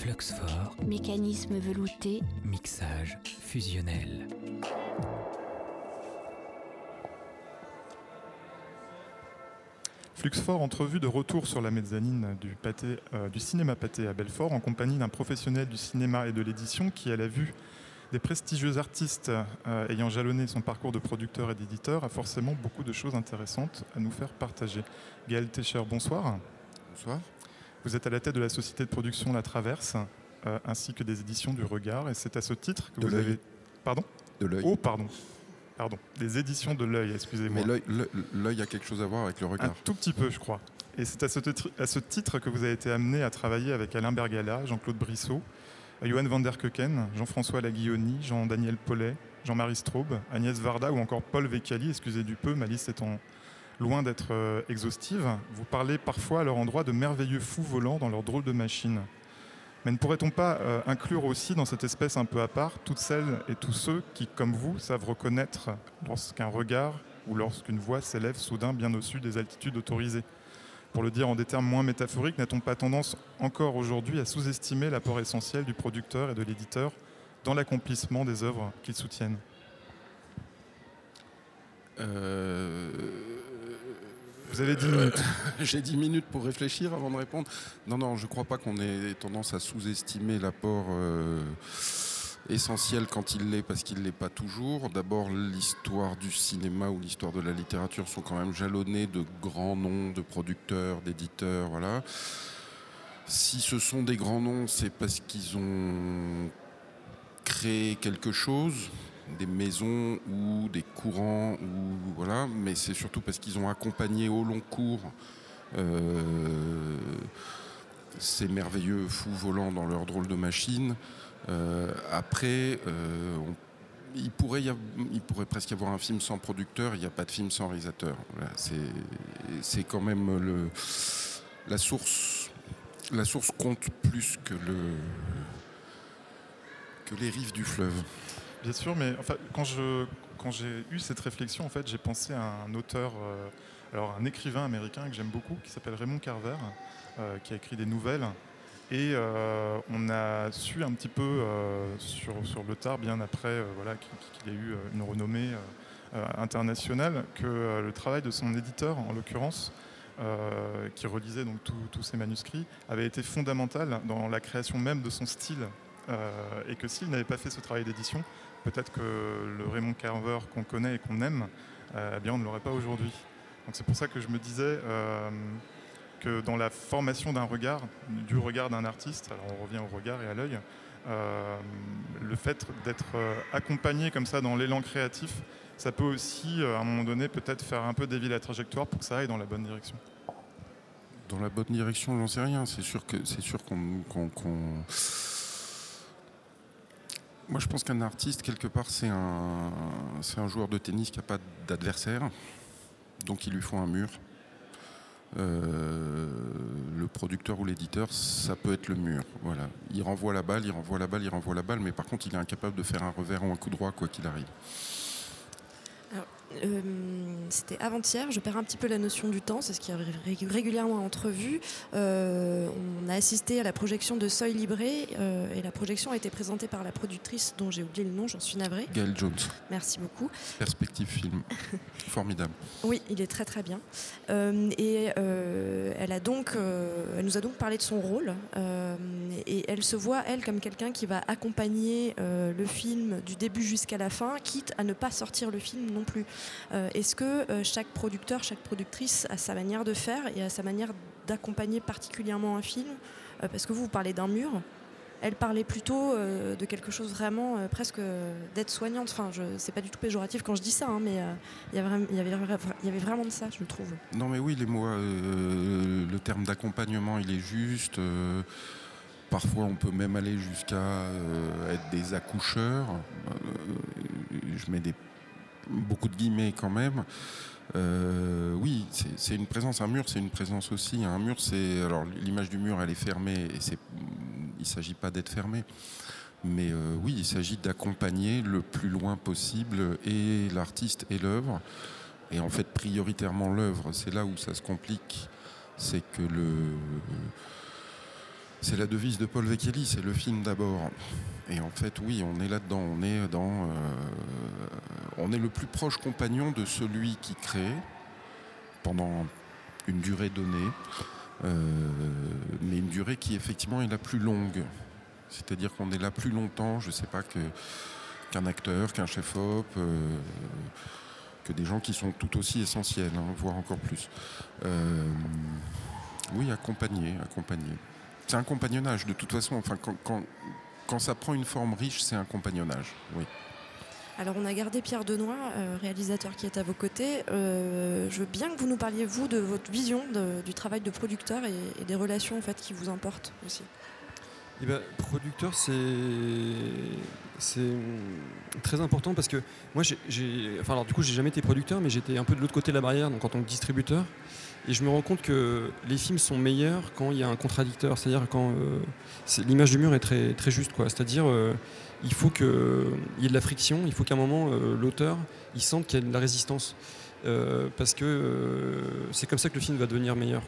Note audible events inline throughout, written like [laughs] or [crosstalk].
Fluxfort, Mécanisme velouté, mixage fusionnel. Fluxfort entrevue de retour sur la mezzanine du, pâté, euh, du cinéma pâté à Belfort en compagnie d'un professionnel du cinéma et de l'édition qui, à la vue des prestigieux artistes euh, ayant jalonné son parcours de producteur et d'éditeur, a forcément beaucoup de choses intéressantes à nous faire partager. Gaël Técher, bonsoir. Bonsoir. Vous êtes à la tête de la société de production La Traverse, euh, ainsi que des éditions du Regard, et c'est à ce titre que De vous avez... Pardon De l'œil. Oh, pardon. Pardon. Des éditions de l'œil, excusez-moi. Mais l'œil- a quelque chose à voir avec le Un regard. tout petit peu, je crois. Et c'est à ce, titre- à ce titre que vous avez été amené à travailler avec Alain Bergala, Jean-Claude Brissot, Johan van der Keuken, Jean-François Laguilloni, Jean-Daniel Paulet, Jean-Marie Straub, Agnès Varda ou encore Paul Vecchiali, excusez du peu, ma liste étant loin d'être euh, exhaustive. Vous parlez parfois à leur endroit de merveilleux fous volants dans leur drôle de machine. Mais ne pourrait-on pas euh, inclure aussi dans cette espèce un peu à part toutes celles et tous ceux qui, comme vous, savent reconnaître lorsqu'un regard ou lorsqu'une voix s'élève soudain bien au-dessus des altitudes autorisées? Pour le dire en des termes moins métaphoriques, n'a-t-on pas tendance encore aujourd'hui à sous-estimer l'apport essentiel du producteur et de l'éditeur dans l'accomplissement des œuvres qu'ils soutiennent Euh, Vous avez 10 minutes. [laughs] J'ai 10 minutes pour réfléchir avant de répondre. Non, non, je ne crois pas qu'on ait tendance à sous-estimer l'apport euh, essentiel quand il l'est, parce qu'il ne l'est pas toujours. D'abord, l'histoire du cinéma ou l'histoire de la littérature sont quand même jalonnées de grands noms de producteurs, d'éditeurs, voilà. Si ce sont des grands noms, c'est parce qu'ils ont créé quelque chose, des maisons ou des courants ou voilà, mais c'est surtout parce qu'ils ont accompagné au long cours euh, ces merveilleux fous volants dans leur drôle de machine. Euh, après, euh, il, pourrait il pourrait presque y avoir un film sans producteur, il n'y a pas de film sans réalisateur. C'est, c'est quand même le, la source. La source compte plus que les rives du fleuve. Bien sûr, mais quand j'ai eu cette réflexion, en fait, j'ai pensé à un auteur, euh, alors un écrivain américain que j'aime beaucoup, qui s'appelle Raymond Carver, euh, qui a écrit des nouvelles. Et euh, on a su un petit peu sur, le tard, bien après voilà, qu'il qu'il a eu une renommée internationale, que le travail de son éditeur, en l'occurrence, qui relisait donc tous ses manuscrits, avait été fondamental dans la création même de son style. Et que s'il n'avait pas fait ce travail d'édition, peut-être que le Raymond Carver qu'on connaît et qu'on aime, euh, eh bien on ne l'aurait pas aujourd'hui. Donc c'est pour ça que je me disais euh, que dans la formation d'un regard, du regard d'un artiste, alors on revient au regard et à l'œil, euh, le fait d'être accompagné comme ça dans l'élan créatif, ça peut aussi, à un moment donné, peut-être faire un peu dévier la trajectoire pour que ça aille dans la bonne direction. Dans la bonne direction, j'en sais rien. C'est sûr que c'est sûr qu'on- Moi, je pense qu'un artiste, quelque part, c'est un, joueur de tennis qui n'a pas d'adversaire. Donc, il lui faut un mur. Euh, le producteur ou l'éditeur, ça peut être le mur. Il renvoie la balle, il renvoie la balle, il renvoie la balle, mais par contre, il est incapable de faire un revers ou un coup droit, quoi qu'il arrive. Euh, C'était avant-hier, je perds un petit peu la notion du temps, c'est ce qui arrive ré- régulièrement à entrevue. Euh, on a assisté à la projection de Seuil Libré euh, et la projection a été présentée par la productrice dont j'ai oublié le nom, j'en suis navrée. Gail Jones, Merci beaucoup. perspective film. [laughs] Formidable. Oui, il est très très bien. Euh, et elle, a donc, elle nous a donc parlé de son rôle. et elle se voit, elle, comme quelqu'un qui va accompagner le film du début jusqu'à la fin, quitte à ne pas sortir le film non plus. Euh, Est-ce que euh, chaque producteur, chaque productrice a sa manière de faire et a sa manière d'accompagner particulièrement un film? Euh, Parce que vous, vous parlez d'un mur. Elle parlait plutôt de quelque chose vraiment presque euh, d'aide-soignante. Enfin, je c'est pas du tout péjoratif quand je dis ça, mais il y avait vraiment de ça, je trouve. Non mais oui, les mots, le terme d'accompagnement, il est juste. parfois, on peut même aller jusqu'à être des accoucheurs. Je mets des, beaucoup de guillemets quand même. Euh, oui, c'est une présence. Un mur, c'est une présence aussi. Un mur, c'est alors l'image du mur, elle est fermée et c'est. Il s'agit pas d'être fermé. Mais euh, oui, il s'agit d'accompagner le plus loin possible et l'artiste et l'œuvre. Et en fait, prioritairement l'œuvre, c'est là où ça se complique. C'est que le, C'est la devise de Paul Vecchielli, c'est le film d'abord. Et en fait, oui, on est là-dedans. On est dans, euh, on est le plus proche compagnon de celui qui crée pendant une durée donnée, euh, mais une durée qui effectivement est la plus longue. C'est-à-dire qu'on est là plus longtemps, je ne sais pas qu'un acteur, qu'un chef-op, euh, que des gens qui sont tout aussi essentiels, hein, voire encore plus. Oui, accompagner, accompagner. C'est un compagnonnage de toute façon. Enfin, quand, quand ça prend une forme riche, c'est un compagnonnage. Oui. Alors on a gardé Pierre Denoy, euh, réalisateur qui est à vos côtés. Euh, je veux bien que vous nous parliez, vous, de votre vision de, du travail de producteur et, et, des relations en fait, qui vous importent aussi. Eh ben, producteur, c'est c'est très important parce que moi, j'ai, enfin alors du coup, j'ai jamais été producteur, mais j'étais un peu de l'autre côté de la barrière, donc en tant que distributeur. Et je me rends compte que les films sont meilleurs quand il y a un contradicteur, c'est-à-dire quand euh, l'image du mur est très très juste. C'est-à-dire euh, il faut qu'il y ait de la friction, il faut qu'à un moment euh, l'auteur il sente qu'il y a de la résistance. Euh, parce que euh, c'est comme ça que le film va devenir meilleur.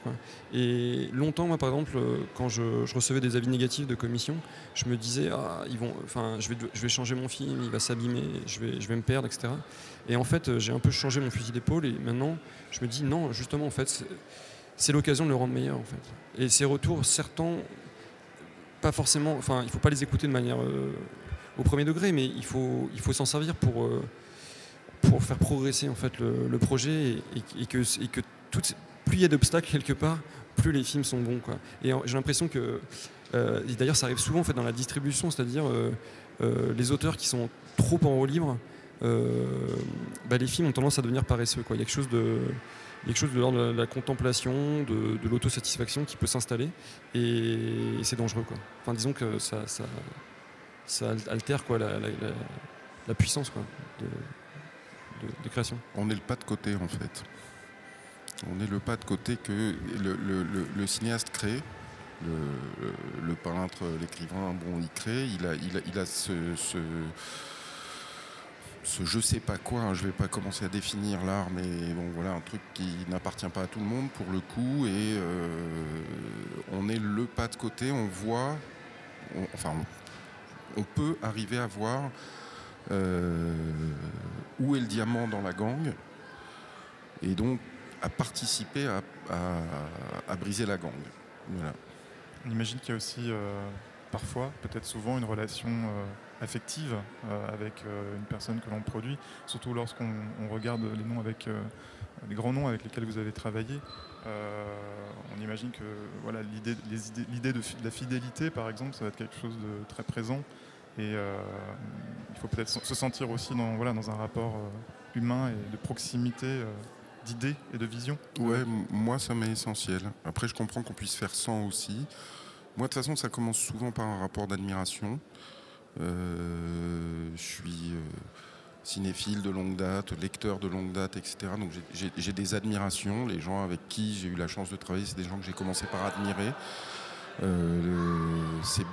Et longtemps, moi, par exemple, euh, quand je, recevais des avis négatifs de commission, je me disais, ah, ils vont, je vais, je vais changer mon film, il va s'abîmer, je vais, je vais me perdre, etc. Et en fait, j'ai un peu changé mon fusil d'épaule et maintenant, je me dis, non, justement, en fait, c'est l'occasion de le rendre meilleur, en fait. Et ces retours, certains, pas forcément, enfin, il ne faut pas les écouter de manière au premier degré, mais il faut, il faut s'en servir pour pour faire progresser en fait le, projet et, que, plus il y a d'obstacles quelque part, plus les films sont bons. Quoi. Et j'ai l'impression que, euh, d'ailleurs ça arrive souvent en fait, dans la distribution, c'est-à-dire euh, euh, les auteurs qui sont trop en haut libre, bah, les films ont tendance à devenir paresseux. Quoi. Il y a quelque chose de, quelque chose de l'ordre de la contemplation, de, de l'autosatisfaction qui peut s'installer et, c'est dangereux. Quoi. Enfin, disons que ça, ça, altère quoi, la, puissance quoi, On est le pas de côté en fait. On est le pas de côté que le, cinéaste crée, le, peintre, l'écrivain, bon, il crée, il a, ce, je sais pas quoi, hein, je vais pas commencer à définir l'art, mais bon voilà, un truc qui n'appartient pas à tout le monde pour le coup, et euh, on est le pas de côté, on voit, enfin, on peut arriver à voir euh, où est le diamant dans la gang et donc à participer à, briser la gang. Voilà. On imagine qu'il y a aussi euh, parfois, peut-être souvent, une relation euh, affective euh, avec une personne que l'on produit, surtout lorsqu'on regarde les noms avec les grands noms avec lesquels vous avez travaillé. on imagine que voilà, l'idée de la fidélité, par exemple, ça va être quelque chose de très présent. Et euh, il faut peut-être se sentir aussi dans, voilà, dans un rapport euh, humain et de proximité euh, d'idées et de vision. Ouais, moi ça m'est essentiel. Après, je comprends qu'on puisse faire sans aussi. Moi, de toute façon, ça commence souvent par un rapport d'admiration. Je suis cinéphile de longue date, lecteur de longue date, etc. Donc j'ai des admirations. Les gens avec qui j'ai eu la chance de travailler, c'est des gens que j'ai commencé par admirer. C'est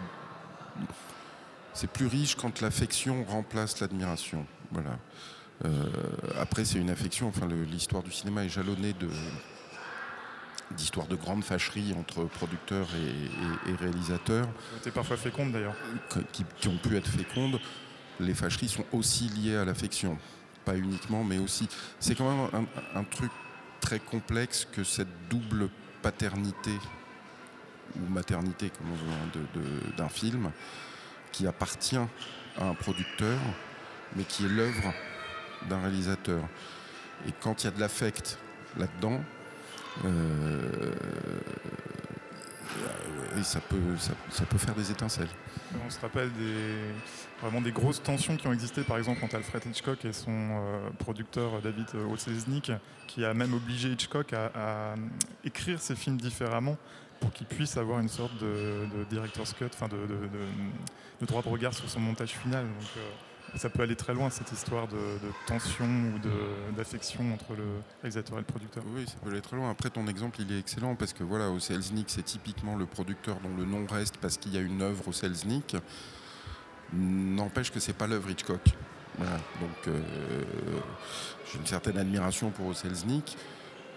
c'est plus riche quand l'affection remplace l'admiration. Voilà. Euh, après, c'est une affection. Enfin, l'histoire du cinéma est jalonnée de d'histoires de grandes fâcheries entre producteurs et, et, et réalisateurs. Qui étaient parfois fécondes d'ailleurs. Qui, qui, ont pu être fécondes. Les fâcheries sont aussi liées à l'affection. Pas uniquement, mais aussi. C'est quand même un, un, truc très complexe que cette double paternité ou maternité, comme on veut, d'un film, qui appartient à un producteur, mais qui est l'œuvre d'un réalisateur. Et quand il y a de l'affect là-dedans, euh, ça, peut, faire des étincelles. On se rappelle vraiment des grosses tensions qui ont existé, par exemple, entre Alfred Hitchcock et son euh, producteur David Olselznick, qui a même obligé Hitchcock à écrire ses films différemment pour qu'il puisse avoir une sorte de, de director's cut, enfin de, de, droit de regard sur son montage final. Donc, euh, ça peut aller très loin cette histoire de, tension ou d'affection entre le réalisateur et le producteur. Oui, ça peut aller très loin. Après, ton exemple, il est excellent parce que voilà, au Selznick, c'est typiquement le producteur dont le nom reste parce qu'il y a une œuvre au Selznick. N'empêche que c'est pas l'œuvre Hitchcock. Donc, euh, j'ai une certaine admiration pour Selznick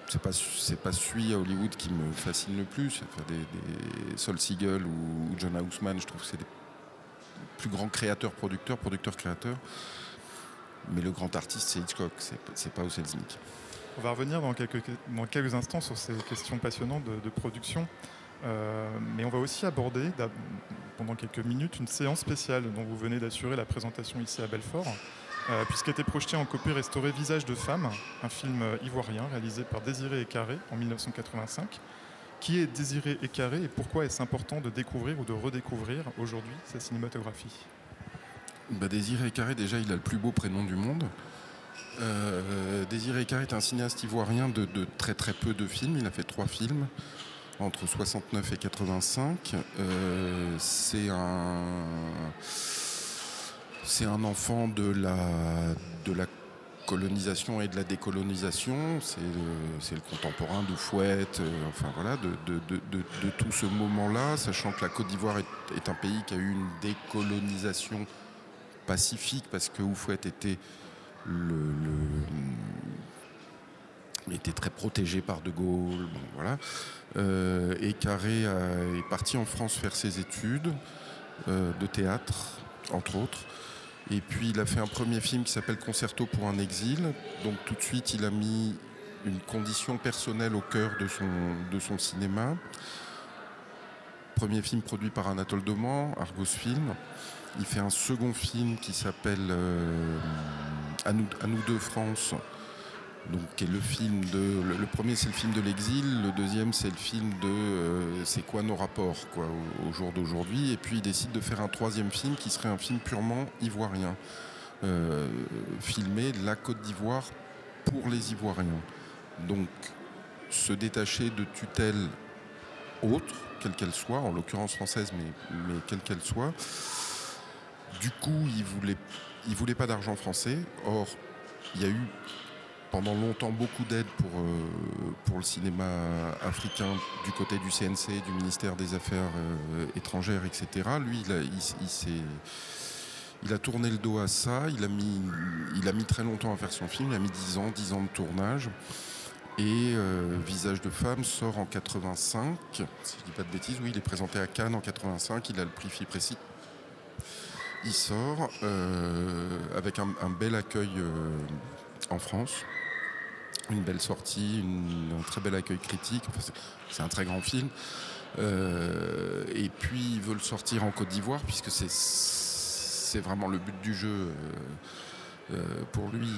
c'est pas c'est pas celui à Hollywood qui me fascine le plus. Enfin, des, Sol Siegel ou John Houseman, je trouve que c'est des plus grands créateurs, producteurs, producteurs, créateurs. Mais le grand artiste, c'est Hitchcock, c'est, pas Selznick. On va revenir dans quelques, dans quelques instants sur ces questions passionnantes de, de production. Euh, mais on va aussi aborder pendant quelques minutes une séance spéciale dont vous venez d'assurer la présentation ici à Belfort, euh, puisqu'était projeté en copie restaurée Visage de femme, un film ivoirien réalisé par Désiré Carré en 1985. Qui est Désiré Carré et pourquoi est-ce important de découvrir ou de redécouvrir aujourd'hui sa cinématographie? Bah, Désiré Carré, déjà, il a le plus beau prénom du monde. Euh, Désiré Carré est un cinéaste ivoirien de, de, très très peu de films. Il a fait trois films entre 69 et 85. Euh, c'est un c'est un enfant de la colonisation et de la décolonisation. C'est le, le, contemporain de Fouette, euh, enfin voilà, de, tout ce moment-là, sachant que la Côte d'Ivoire est, un pays qui a eu une décolonisation pacifique parce que Oufouette était très protégé par De Gaulle. Euh, et Carré est parti en France faire ses études euh, de théâtre, entre autres. Et puis il a fait un premier film qui s'appelle Concerto pour un exil. Donc tout de suite, il a mis une condition personnelle au cœur de son, de son cinéma. Premier film produit par Anatole Doman, Argos Film. Il fait un second film qui s'appelle euh, à, nous, à nous deux France, donc le film de le, premier c'est le film de l'exil le deuxième c'est le film de euh, c'est quoi nos rapports quoi au, au jour d'aujourd'hui et puis il décide de faire un troisième film qui serait un film purement ivoirien euh, filmé la Côte d'Ivoire pour les Ivoiriens. Donc se détacher de tutelle autre quelle qu'elle soit en l'occurrence française mais, mais quelle qu'elle soit du coup il voulait il voulait pas d'argent français. Or il y a eu pendant longtemps beaucoup d'aide pour, euh, pour le cinéma africain du côté du CNC, du ministère des Affaires euh, étrangères, etc. Lui, il a, il, il, a tourné le dos à ça, il a, mis, il a mis très longtemps à faire son film, il a mis 10 ans, 10 ans de tournage. Et euh, Visage de femme sort en 85, si je dis pas de bêtises, oui, il est présenté à Cannes en 85, il a le prix FIPRECI. Il sort avec un, bel accueil en France une belle sortie, un très bel accueil critique. C'est un très grand film. Euh, et puis ils veulent sortir en Côte d'Ivoire puisque c'est vraiment le but du jeu. Euh, euh, pour lui,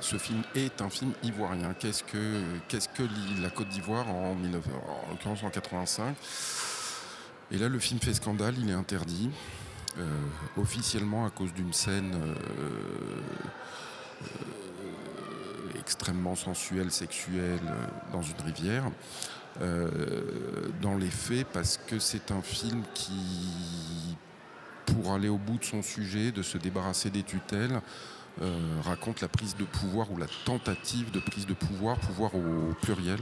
ce film est un film ivoirien. Qu'est-ce que, qu'est-ce que la Côte d'Ivoire en, 19, en l'occurrence en 85 Et là, le film fait scandale, il est interdit officiellement à cause d'une scène extrêmement sensuel, sexuel dans une rivière. Euh, dans les faits, parce que c'est un film qui, pour aller au bout de son sujet, de se débarrasser des tutelles, euh, raconte la prise de pouvoir ou la tentative de prise de pouvoir, pouvoir au pluriel,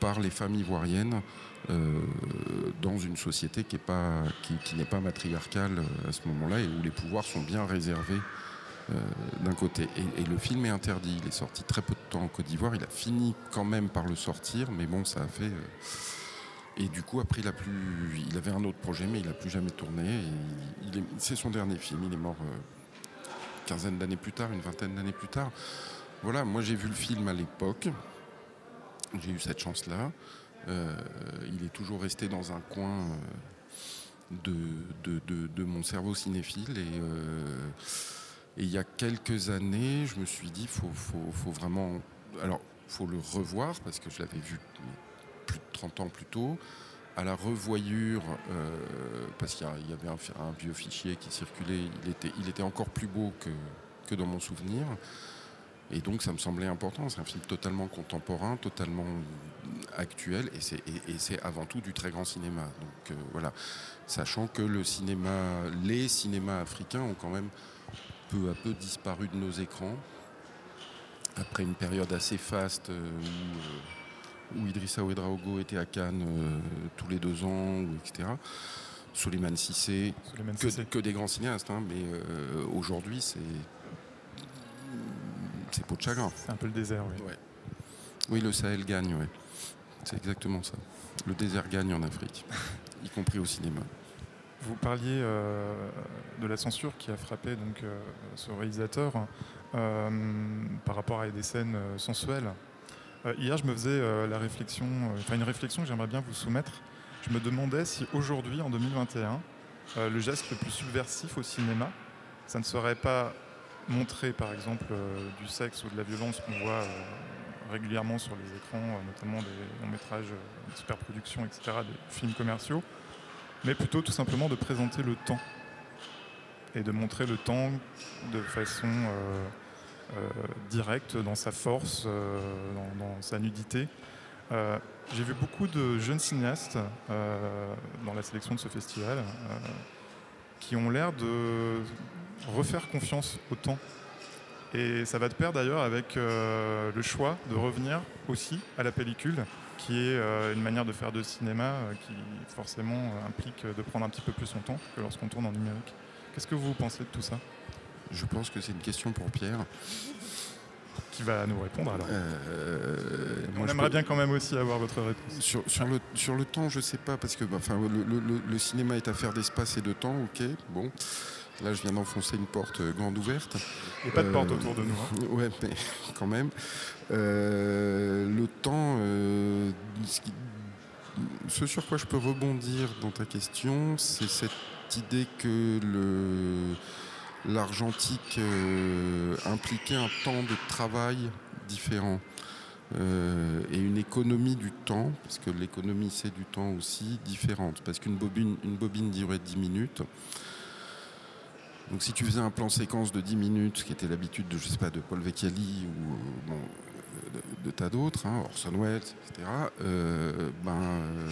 par les femmes ivoiriennes euh, dans une société qui n'est pas, pas matriarcale à ce moment-là et où les pouvoirs sont bien réservés euh, d'un côté. Et, le film est interdit. Il est sorti très peu de temps en Côte d'Ivoire. Il a fini quand même par le sortir, mais bon, ça a fait. Euh... Et du coup, après, il a plus. Il avait un autre projet, mais il n'a plus jamais tourné. C'est son dernier film. Il est mort euh, quinzaine d'années plus tard, une vingtaine d'années plus tard. Voilà, moi j'ai vu le film à l'époque. J'ai eu cette chance-là. Euh, il est toujours resté dans un coin euh, de, de, de, de, mon cerveau cinéphile et euh, et il y a quelques années, je me suis dit, faut, faut, vraiment. Alors, faut le revoir parce que je l'avais vu plus de 30 ans plus tôt. À la revoyure, euh, parce qu'il y, avait un, vieux fichier qui circulait, il était, encore plus beau que, dans mon souvenir. Et donc, ça me semblait important. C'est un film totalement contemporain, totalement actuel, et c'est, avant tout du très grand cinéma. Donc, euh, voilà. Sachant que le cinéma, les cinémas africains ont quand même peu à peu disparu de nos écrans après une période assez faste euh, où, euh, où Idrissa Ouedraogo était à Cannes euh, tous les deux ans, etc. Suleiman Sissé, que, que, des grands cinéastes, hein, mais euh, aujourd'hui c'est c'est peau de chagrin. C'est un peu le désert, oui. Ouais. Oui, le Sahel gagne, ouais. C'est exactement ça. Le désert gagne en Afrique, [laughs] y compris au cinéma. Vous parliez euh, de la censure qui a frappé donc, euh, ce réalisateur euh, par rapport à des scènes sensuelles. Hier, je me faisais la réflexion, enfin une réflexion que j'aimerais bien vous soumettre. Je me demandais si aujourd'hui, en 2021, euh, le geste le plus subversif au cinéma, ça ne serait pas montrer, par exemple, du sexe ou de la violence qu'on voit régulièrement sur les écrans, notamment des longs métrages, des superproductions, etc., des films commerciaux, mais plutôt tout simplement de présenter le temps et de montrer le temps de façon euh, euh, directe dans sa force, euh, dans, dans sa nudité. J'ai vu beaucoup de jeunes cinéastes dans la sélection de ce festival qui ont l'air de refaire confiance au temps. Et ça va de pair d'ailleurs avec le choix de revenir aussi à la pellicule, qui est euh, une manière de faire de cinéma euh, qui forcément euh, implique de prendre un petit peu plus son temps que lorsqu'on tourne en numérique. Qu'est-ce que vous pensez de tout ça? Je pense que c'est une question pour Pierre. Qui va nous répondre alors Euh, On moi, aimerait peux- bien quand même aussi avoir votre réponse. Sur, sur le, sur le temps, je sais pas, parce que bah, enfin, le, le- le- le cinéma est affaire d'espace et de temps, ok, bon. Là, je viens d'enfoncer une porte euh, grande ouverte. Il n'y a pas de Euh, porte autour de nous. hein. [laughs] Ouais, mais [laughs] quand même. Euh, le temps, ce, qui- ce sur quoi je peux rebondir dans ta question, c'est cette idée que le l'argentique euh, impliquait un temps de travail différent euh, et une économie du temps, parce que l'économie c'est du temps aussi, différente. Parce qu'une bobine, une bobine durait 10 minutes. Donc si tu faisais un plan séquence de 10 minutes, ce qui était l'habitude de, je sais pas, de Paul Vecchiali ou euh, de, tas d'autres, hein, Orson Welles, etc., euh, ben, euh,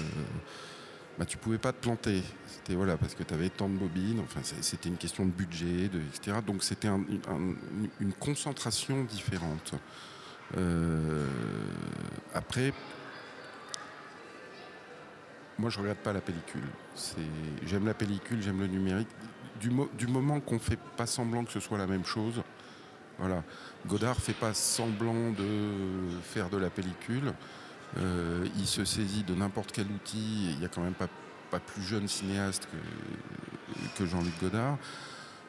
ben, tu pouvais pas te planter. C'était voilà, parce que tu avais tant de bobines, enfin c'était une question de budget, etc. Donc c'était un- un- une concentration différente. Euh, après, moi je regarde pas la pellicule. J'aime la pellicule, j'aime le numérique. Du, mo- du moment qu'on fait pas semblant que ce soit la même chose, voilà. Godard fait pas semblant de faire de la pellicule. Euh, il se saisit de n'importe quel outil. Il y a quand même pas, plus jeune cinéaste que, Jean-Luc Godard.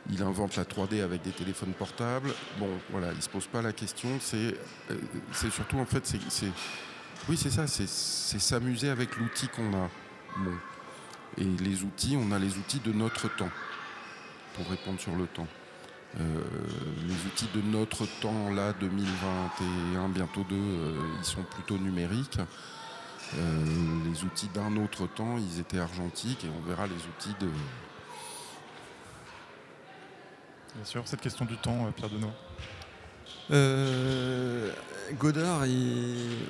Il invente la 3D avec des téléphones portables. Bon, voilà, il se pose pas la question. C'est euh, surtout, en fait, c'est. Oui, c'est ça, c'est s'amuser avec l'outil qu'on a. Et les outils, on a les outils de notre temps, pour répondre sur le temps. Euh, les outils de notre temps, là, 2021, bientôt deux, euh, ils sont plutôt numériques. Euh, les outils d'un autre temps, ils étaient argentiques et on verra les outils de. Bien sûr, cette question du temps, Pierre Denois. Euh, Godard et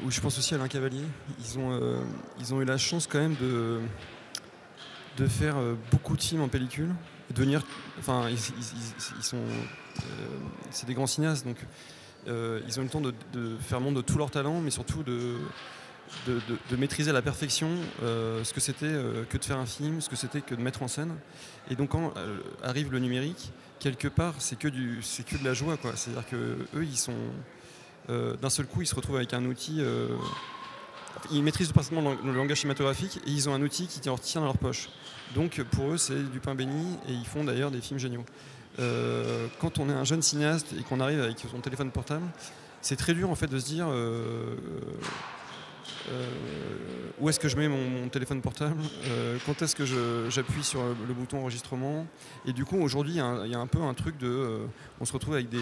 ou je pense aussi Alain Cavalier, ils ont, euh, ils ont eu la chance quand même de, de faire euh, beaucoup de films en pellicule, de devenir, enfin ils, ils- sont, c'est des grands cinéastes donc ils ont eu le temps de, de faire montre de tout leur talent, mais surtout de, de, maîtriser à la perfection euh, ce que c'était euh, que de faire un film, ce que c'était que de mettre en scène. Et donc quand euh, arrive le numérique, quelque part c'est que c'est que de la joie. C'est-à-dire que eux ils sont d'un seul coup ils se retrouvent avec un outil. ils maîtrisent parfaitement le langage cinématographique et ils ont un outil qui tient dans leur poche. Donc pour eux c'est du pain béni et ils font d'ailleurs des films géniaux. Quand on est un jeune cinéaste et qu'on arrive avec son téléphone portable, c'est très dur en fait de se dire où est-ce que je mets mon, mon téléphone portable, euh, quand est-ce que j'appuie sur le, bouton enregistrement. Et du coup aujourd'hui il y a un- il y, a un peu un truc de, euh, on se retrouve avec des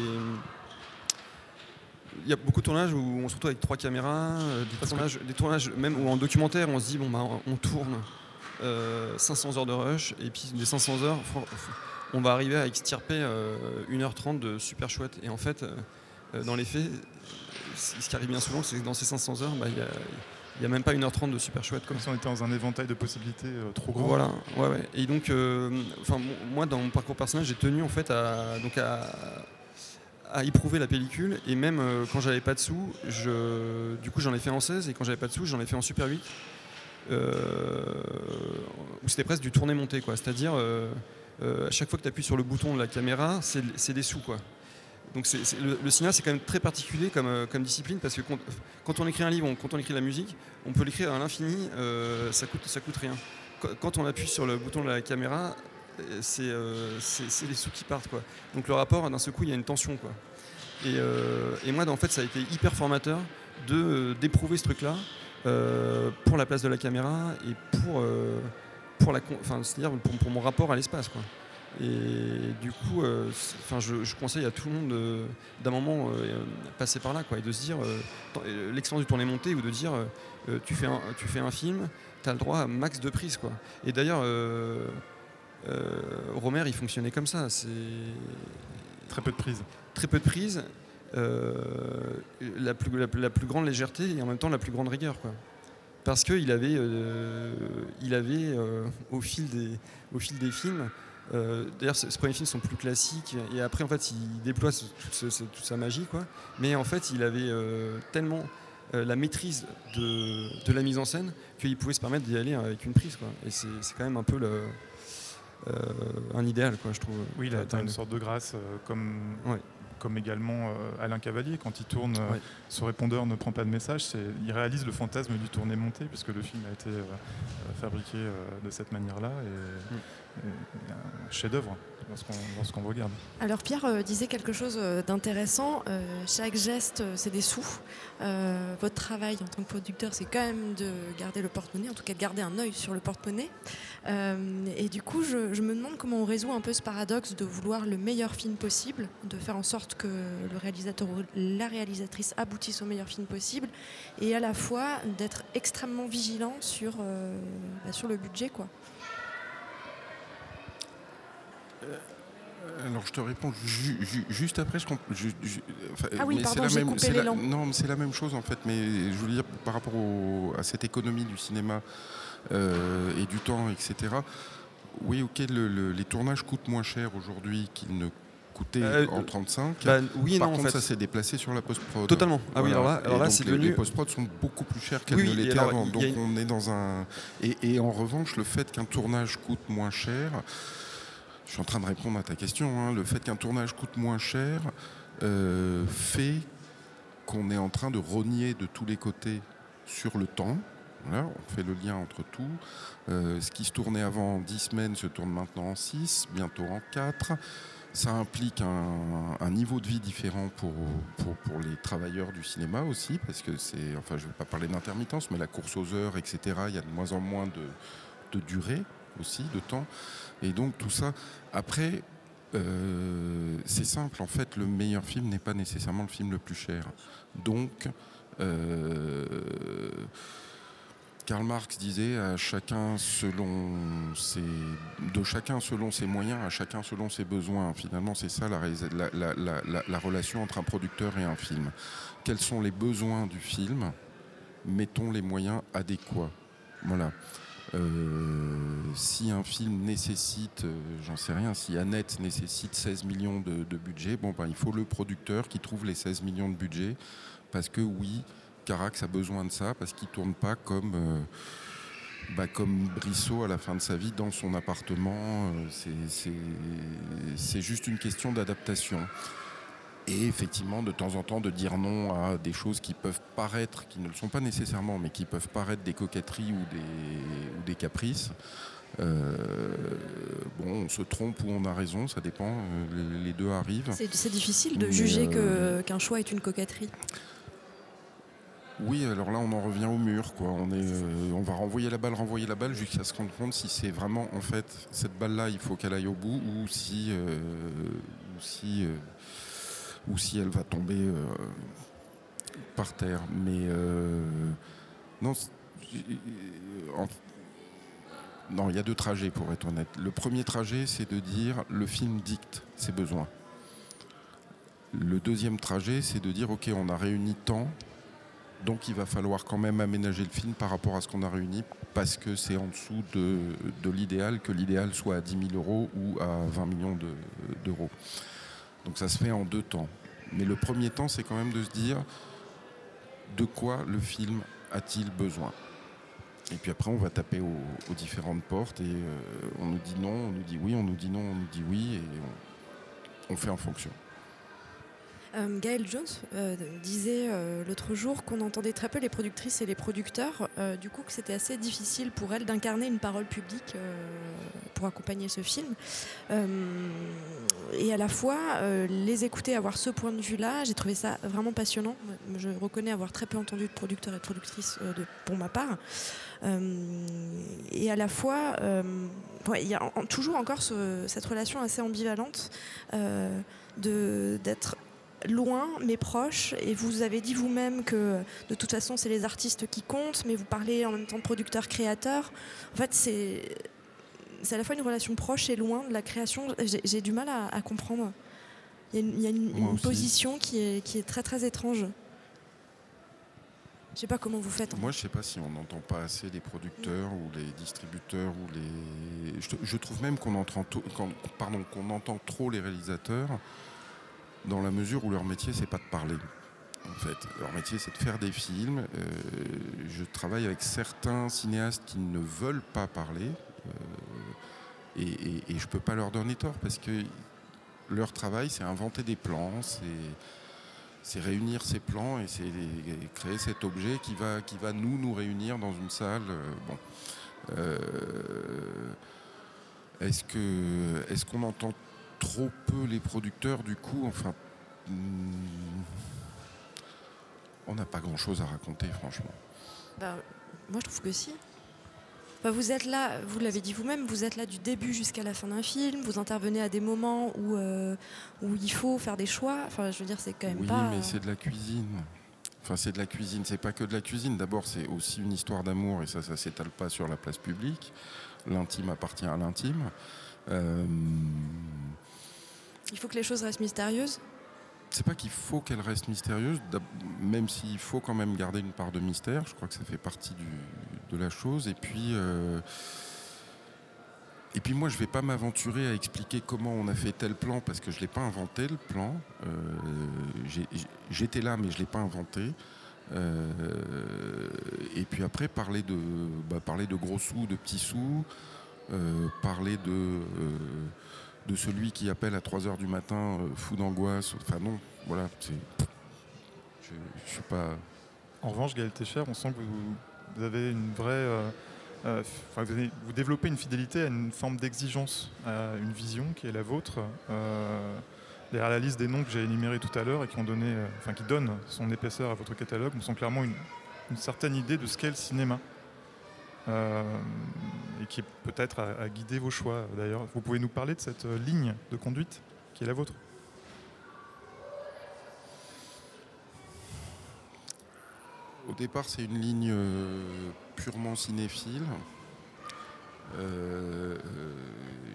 il y a beaucoup de tournages où on se retrouve avec trois caméras, euh, des, tournages, des tournages même où en documentaire on se dit bon bah on tourne euh, 500 heures de rush et puis des 500 heures on va arriver à extirper euh, 1h30 de super chouette et en fait euh, euh, dans les faits ce qui arrive bien souvent c'est que dans ces 500 heures bah, il n'y a même pas 1h30 de super chouette. Comme si on était dans un éventail de possibilités euh, trop grand. Voilà, ouais, ouais. Et donc, euh, enfin, moi, dans mon parcours personnel, j'ai tenu en fait à, donc à, à éprouver la pellicule. Et même euh, quand j'avais pas de sous, je, du coup, j'en ai fait en 16. Et quand j'avais pas de sous, j'en ai fait en Super 8. Euh, où c'était presque du tourné-monté. C'est-à-dire, euh, euh, à chaque fois que tu appuies sur le bouton de la caméra, c'est c'est des sous, quoi. Le, cinéma, c'est quand même très particulier comme, euh, discipline parce que quand, on écrit un livre, quand on écrit de la musique, on peut l'écrire à l'infini, euh, ça coûte, coûte rien. Quand, on appuie sur le bouton de la caméra, euh, c'est, les sous qui partent. Donc le rapport, d'un seul coup, il y a une tension. Et, moi, en fait, ça a été hyper formateur d'éprouver ce truc-là pour la place de la caméra et pour, mon rapport à l'espace. Et du coup, euh, enfin, je, je conseille à tout le monde de- d'un moment euh, passer par là quoi, et de se dire euh, l'expérience du tourné-monté ou de dire tu, fais un, tu fais un film, tu as le droit à max de prise. Quoi. Et d'ailleurs, euh, Romer, il fonctionnait comme ça. C'est Très peu de prise. très peu de prise, euh, la, plus, la, la plus grande légèreté et en même temps la plus grande rigueur. Quoi. Parce qu'il avait, euh, il avait au, fil des, au fil des films, euh, d'ailleurs ce, ce premier film sont plus classiques et après en fait il déploie ce- toute, ce- ce- toute sa magie quoi. Mais en fait il avait euh, tellement euh, la maîtrise de, de la mise en scène qu'il pouvait se permettre d'y aller avec une prise quoi. Et c'est quand même un peu le, un idéal quoi je trouve. Oui, il a atteint une sorte de grâce, comme, Ouais. comme également Alain Cavalier, quand il tourne, Ouais. ce répondeur ne prend pas de message, il réalise le fantasme du tourné-monté, puisque le film a été fabriqué de cette manière-là, et, Mm. Un chef-d'œuvre lorsqu'on le regarde. Alors Pierre euh, disait quelque chose euh, d'intéressant. euh, chaque geste, c'est des sous. Votre travail en tant que producteur, c'est quand même de garder le porte-monnaie, en tout cas de garder un œil sur le porte-monnaie. Et du coup, je, me demande comment on résout un peu ce paradoxe de vouloir le meilleur film possible, de faire en sorte que le réalisateur ou la réalisatrice aboutisse au meilleur film possible, et à la fois d'être extrêmement vigilant sur, bah, sur le budget. Quoi. Alors je te réponds ju- ju- juste après. Je ju- enfin, Ah oui, mais c'est pardon, la j'ai même- coupé c'est la- l'élan. Non, mais c'est la même chose en fait. Mais je voulais dire par rapport au- à cette économie du cinéma euh, et du temps, etc. Oui, ok, le- le- les tournages coûtent moins cher aujourd'hui qu'ils ne coûtaient Euh, en 35. Bah, oui et Par non en contre, fait. ça s'est déplacé sur la post-prod. Totalement. Ah oui, alors là, alors c'est les, devenu. les post-prod sont beaucoup plus chères qu'elles Oui, ne l'étaient avant. Donc une- on est dans un. Et, et en revanche, le fait qu'un tournage coûte moins cher, je suis en train de répondre à ta question, hein, le fait qu'un tournage coûte moins cher euh, fait qu'on est en train de rogner de tous les côtés sur le temps. On fait le lien entre tout. Euh, ce qui se tournait avant en 10 semaines se tourne maintenant en 6, bientôt en 4. Ça implique un, niveau de vie différent pour, pour, pour les travailleurs du cinéma aussi, parce que c'est, enfin je ne vais pas parler d'intermittence, mais la course aux heures, etc., il y a de moins en moins de, de durée aussi, de temps. Et donc tout ça, après, euh, c'est simple, en fait, le meilleur film n'est pas nécessairement le film le plus cher. Donc, euh, Karl Marx disait à chacun selon ses, de chacun selon ses moyens, à chacun selon ses besoins. Finalement, c'est ça la, la- la relation entre un producteur et un film. Quels sont les besoins du film? Mettons les moyens adéquats. Voilà. Euh, si un film nécessite, euh, j'en sais rien, si Annette nécessite 16 millions de, budget, bon ben, il faut le producteur qui trouve les 16 millions de budget, parce que oui, Carax a besoin de ça, parce qu'il tourne pas comme, euh, bah, comme Brissot à la fin de sa vie dans son appartement. C'est juste une question d'adaptation. Et effectivement, de temps en temps, de dire non à des choses qui peuvent paraître, qui ne le sont pas nécessairement, mais qui peuvent paraître des coquetteries ou des, ou des caprices. Euh, bon, on se trompe ou on a raison, ça dépend. euh, les, deux arrivent. C'est difficile de Mais, juger euh, qu'un choix est une coquetterie. Oui, alors là, on en revient au mur. Quoi. On, est, euh, on va renvoyer la balle, renvoyer la balle jusqu'à se rendre compte si c'est vraiment, en fait, cette balle-là, il faut qu'elle aille au bout ou si, euh, ou si, euh, ou si elle va tomber euh, par terre. Mais euh, non, en- non, il y a deux trajets pour être honnête. Le premier trajet, c'est de dire le film dicte ses besoins. Le deuxième trajet, c'est de dire ok, on a réuni tant, donc il va falloir quand même aménager le film par rapport à ce qu'on a réuni parce que c'est en dessous de, l'idéal, que l'idéal soit à 10 000 euros ou à 20 millions de- d'euros. Donc ça se fait en deux temps. Mais le premier temps, c'est quand même de se dire de quoi le film a-t-il besoin? Et puis après, on va taper aux, différentes portes et euh, on nous dit non, on nous dit oui, on nous dit non, on nous dit oui et on fait en fonction. Euh, Jones euh, disait euh, l'autre jour qu'on entendait très peu les productrices et les producteurs, euh, du coup que c'était assez difficile pour elle d'incarner une parole publique pour accompagner ce film. Et à la fois, les écouter, avoir ce point de vue-là, j'ai trouvé ça vraiment passionnant. Je reconnais avoir très peu entendu de producteurs et de productrices pour ma part. Et à la fois, il y a toujours encore ce- cette relation assez ambivalente d'être loin mais proche et vous avez dit vous-même que de toute façon c'est les artistes qui comptent mais vous parlez en même temps de producteur créateur. En fait c'est c'est à la fois une relation proche et loin de la création. J'ai du mal à, à comprendre. Il y a une, il y a une- Moi une aussi. position qui est, qui est très très étrange. Je sais pas comment vous faites en Moi, je sais pas si on n'entend pas assez les producteurs ou les distributeurs ou les. Je, je trouve même qu'on entend, pardon, qu'on entend trop les réalisateurs dans la mesure où leur métier, c'est pas de parler. En fait, leur métier, c'est de faire des films. Euh, je travaille avec certains cinéastes qui ne veulent pas parler. euh, et, et, et je peux pas leur donner tort parce que leur travail, c'est inventer des plans, c'est réunir ces plans et c'est créer cet objet qui va, qui va nous, nous réunir dans une salle. euh, Bon. Est-ce que est-ce qu'on entend trop peu les producteurs du coup Enfin, hmm, on n'a pas grand-chose à raconter, franchement. Bah, moi, je trouve que si. Enfin, vous êtes là, vous l'avez dit vous-même, vous êtes là du début jusqu'à la fin d'un film, vous intervenez à des moments où, euh, où il faut faire des choix. Enfin, je veux dire, c'est quand même Oui, pas. mais c'est de la cuisine. Enfin, c'est de la cuisine. C'est pas que de la cuisine. D'abord, c'est aussi une histoire d'amour et ça, ça s'étale pas sur la place publique. L'intime appartient à l'intime. Euh, Il faut que les choses restent mystérieuses. c'est pas qu'il faut qu'elle reste mystérieuse, d'ab- même s'il faut quand même garder une part de mystère. Je crois que ça fait partie de la chose. Et puis. euh, et puis moi, je vais pas m'aventurer à expliquer comment on a fait tel plan parce que je l'ai pas inventé le plan. Euh, J'étais là, mais je l'ai pas inventé. Euh, et puis après, parler de, bah, parler de gros sous, de petits sous, parler de, de celui qui appelle à 3 heures du matin, euh, fou d'angoisse. Enfin non, voilà. En revanche, Gaël Técher, on sent que vous, avez une vraie. euh, euh, vous, développez une fidélité à une forme d'exigence, à une vision qui est la vôtre. Derrière la liste des noms que j'ai énumérés tout à l'heure et qui, ont donné, enfin, qui donnent son épaisseur à votre catalogue, on sent clairement une, une certaine idée de ce qu'est le cinéma. Euh, et qui peut-être à guider vos choix d'ailleurs. Vous pouvez nous parler de cette euh, ligne de conduite qui est la vôtre? Au départ, c'est une ligne euh, purement cinéphile.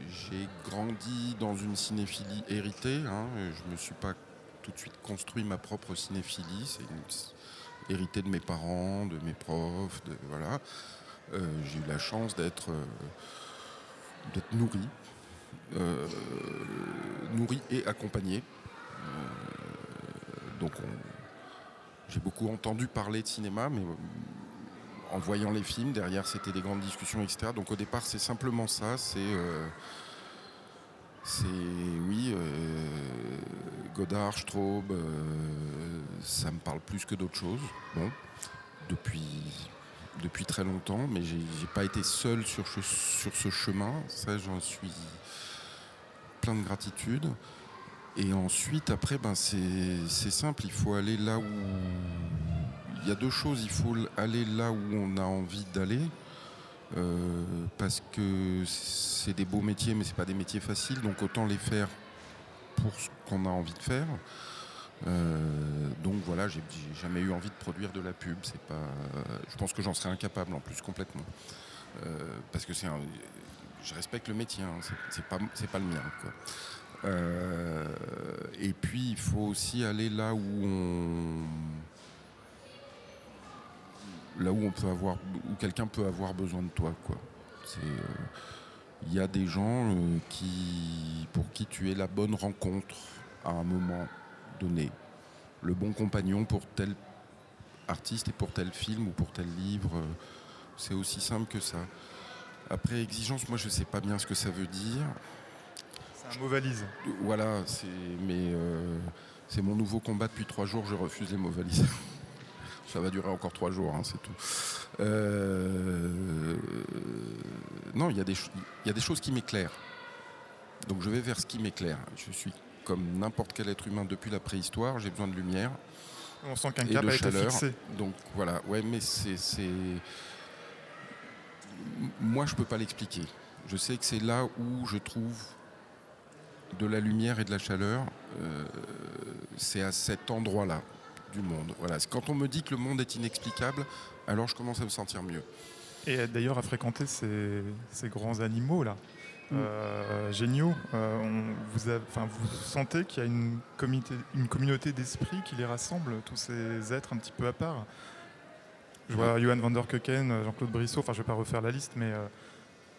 J'ai grandi dans une cinéphilie héritée. hein. Je ne me suis pas tout de suite construit ma propre cinéphilie. C'est une- hérité de mes parents, de mes profs. De, voilà. Euh, J'ai eu la chance d'être euh, nourri. euh, nourri et accompagné. Donc on, j'ai beaucoup entendu parler de cinéma, mais en voyant les films, derrière c'était des grandes discussions, etc. Donc au départ c'est simplement ça, c'est... c'est, oui, Godard, Straub, ça me parle plus que d'autres choses. Bon, depuis, depuis très longtemps, mais j'ai pas été seul sur ce, ce chemin. Ça, j'en suis plein de gratitude. Et ensuite, après, ben, c'est simple, il faut aller là où... Il y a deux choses, il faut aller là où on a envie d'aller, euh, parce que c'est des beaux métiers, mais c'est pas des métiers faciles, donc autant les faire pour ce qu'on a envie de faire. Euh, donc voilà, j'ai jamais eu envie de produire de la pub. C'est pas, je pense que j'en serais incapable en plus complètement, Euh, parce que c'est un, je respecte le métier, hein, c'est- pas, c'est pas le mien. Euh, et puis il faut aussi aller là où on là où on peut avoir où quelqu'un peut avoir besoin de toi il y a des gens qui pour qui tu es la bonne rencontre à un moment donné, le bon compagnon pour tel artiste et pour tel film ou pour tel livre, euh, c'est aussi simple que ça. Après exigence, moi je sais pas bien ce que ça veut dire. C'est un mot valise. Voilà, c'est mais euh, C'est mon nouveau combat depuis trois jours, je refuse les mots valises. [laughs] Ça va durer encore trois jours, hein, c'est tout. Euh, non, il y, y a des choses qui m'éclairent. Donc je vais vers ce qui m'éclaire. Je suis comme n'importe quel être humain depuis la préhistoire, j'ai besoin de lumière. On sent qu'un de a été chaleur. fixé. Donc voilà, ouais, mais c'est. Moi, je peux pas l'expliquer. Je sais que c'est là où je trouve de la lumière et de la chaleur. euh, c'est à cet endroit-là du monde. Voilà. Quand on me dit que le monde est inexplicable, alors je commence à me sentir mieux. Et d'ailleurs à fréquenter ces, ces grands animaux là. Euh, géniaux. euh, vous, sentez qu'il y a une, communauté d'esprit qui les rassemble, tous ces êtres un petit peu à part. Je vois Johan van der Keuken, Jean-Claude Brissot, enfin je ne vais pas refaire la liste, mais euh,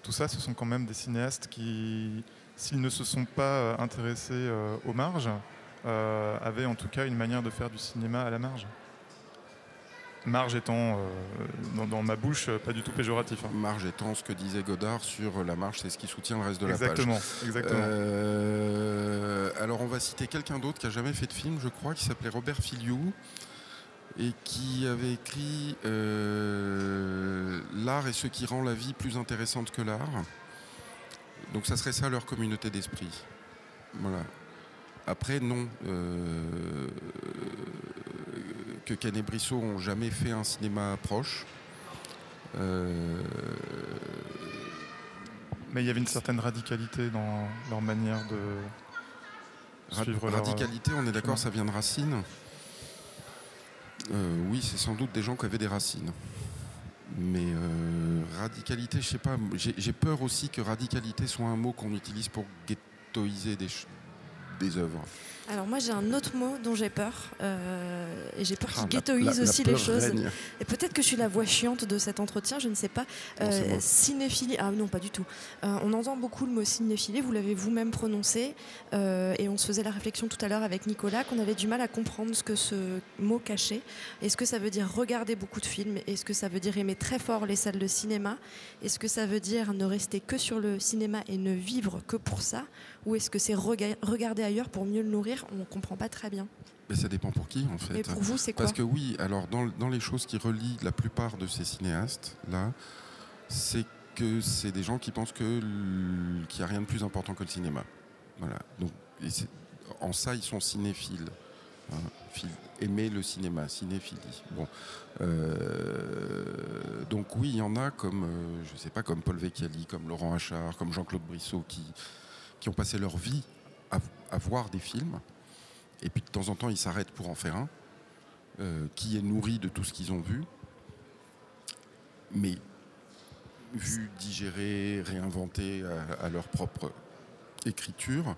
tout ça, ce sont quand même des cinéastes qui, s'ils ne se sont pas intéressés aux marges, avaient en tout cas une manière de faire du cinéma à la marge. Marge étant, euh, dans, dans ma bouche, euh, pas du tout péjoratif. hein. Marge étant ce que disait Godard sur la marge, c'est ce qui soutient le reste de la page. Exactement, exactement. Euh, alors on va citer quelqu'un d'autre qui a jamais fait de film, je crois, qui s'appelait Robert Filiou et qui avait écrit euh, L'art est ce qui rend la vie plus intéressante que l'art. Donc ça serait ça leur communauté d'esprit. Voilà. Après, non. euh, que Ken et Brissot ont jamais fait un cinéma proche. Euh, Mais il y avait une certaine radicalité dans leur manière de Ra- suivre leur- radicalité, on est d'accord, chemin. ça vient de racines. Euh, oui, c'est sans doute des gens qui avaient des racines. Mais euh, radicalité, je sais pas. J'ai peur aussi que radicalité soit un mot qu'on utilise pour ghettoiser des, des œuvres. Alors moi j'ai un autre mot dont j'ai peur euh, et j'ai peur qu'il Ah, la- ghettoise la- aussi les choses. règne. Et peut-être que je suis la voix chiante de cet entretien, je ne sais pas. Euh, cinéphilie, ah non pas du tout. Euh, on entend beaucoup le mot cinéphilie, vous l'avez vous-même prononcé et on se faisait la réflexion tout à l'heure avec Nicolas qu'on avait du mal à comprendre ce que ce mot cachait. Est-ce que ça veut dire regarder beaucoup de films? Est-ce que ça veut dire aimer très fort les salles de cinéma? Est-ce que ça veut dire ne rester que sur le cinéma et ne vivre que pour ça? Ou est-ce que c'est rega- regarder ailleurs pour mieux le nourrir? On ne comprend pas très bien. Mais ça dépend pour qui, en fait. Mais pour vous, c'est quoi Parce que oui, alors dans, dans les choses qui relient la plupart de ces cinéastes, là, c'est que c'est des gens qui pensent que qu'il n'y a rien de plus important que le cinéma. Voilà. Donc, et en ça, ils sont cinéphiles. hein. Aimer le cinéma, cinéphilie. Bon. Euh, donc oui, il y en a comme, euh, je sais pas, comme Paul Vecchiali, comme Laurent Achard, comme Jean-Claude Brissot, qui, qui ont passé leur vie à, à voir des films. Et puis de temps en temps, ils s'arrêtent pour en faire un, euh, qui est nourri de tout ce qu'ils ont vu. Mais vu, digéré, réinventé à, à leur propre écriture.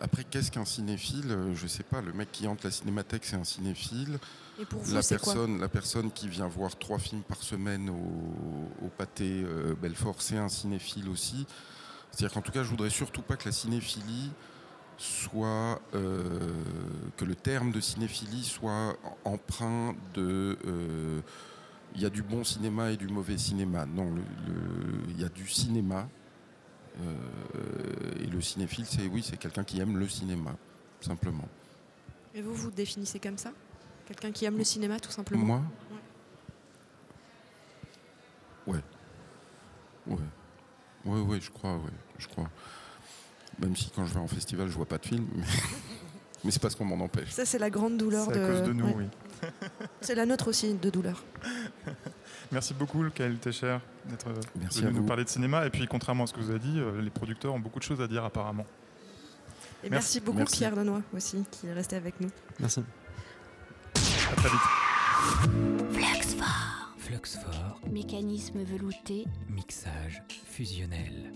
Après, qu'est-ce qu'un cinéphile Euh, Je sais pas, le mec qui hante la cinémathèque, c'est un cinéphile. Et pour vous, La personne, la personne qui vient voir trois films par semaine au, au pâté euh, Belfort, c'est un cinéphile aussi. C'est-à-dire qu'en tout cas, je voudrais surtout pas que la cinéphilie soit euh, que le terme de cinéphilie soit empreint de euh, il y a du bon cinéma et du mauvais cinéma. Non, le- le- il y a du cinéma. euh, et le cinéphile, c'est oui, c'est quelqu'un qui aime le cinéma, simplement. Et vous, vous définissez comme ça? Quelqu'un qui aime le cinéma, tout simplement? Moi? Ouais. Ouais. Ouais, ouais, je crois, ouais, je crois. Même si quand je vais en festival, je vois pas de film, mais, [laughs] mais c'est parce qu'on m'en empêche. Ça, c'est la grande douleur C'est de. à cause de nous, ouais. oui. [laughs] C'est la nôtre aussi de douleur. [laughs] Merci beaucoup, le Kael Técher, d'être Merci venu à nous parler de cinéma. Et puis, contrairement à ce que vous avez dit, euh, les producteurs ont beaucoup de choses à dire apparemment. Et merci, Merci. beaucoup Merci. Pierre Denois aussi, qui est resté avec nous. Merci. À très vite. Fluxfort. Fluxfort, Mécanisme velouté. mixage fusionnel.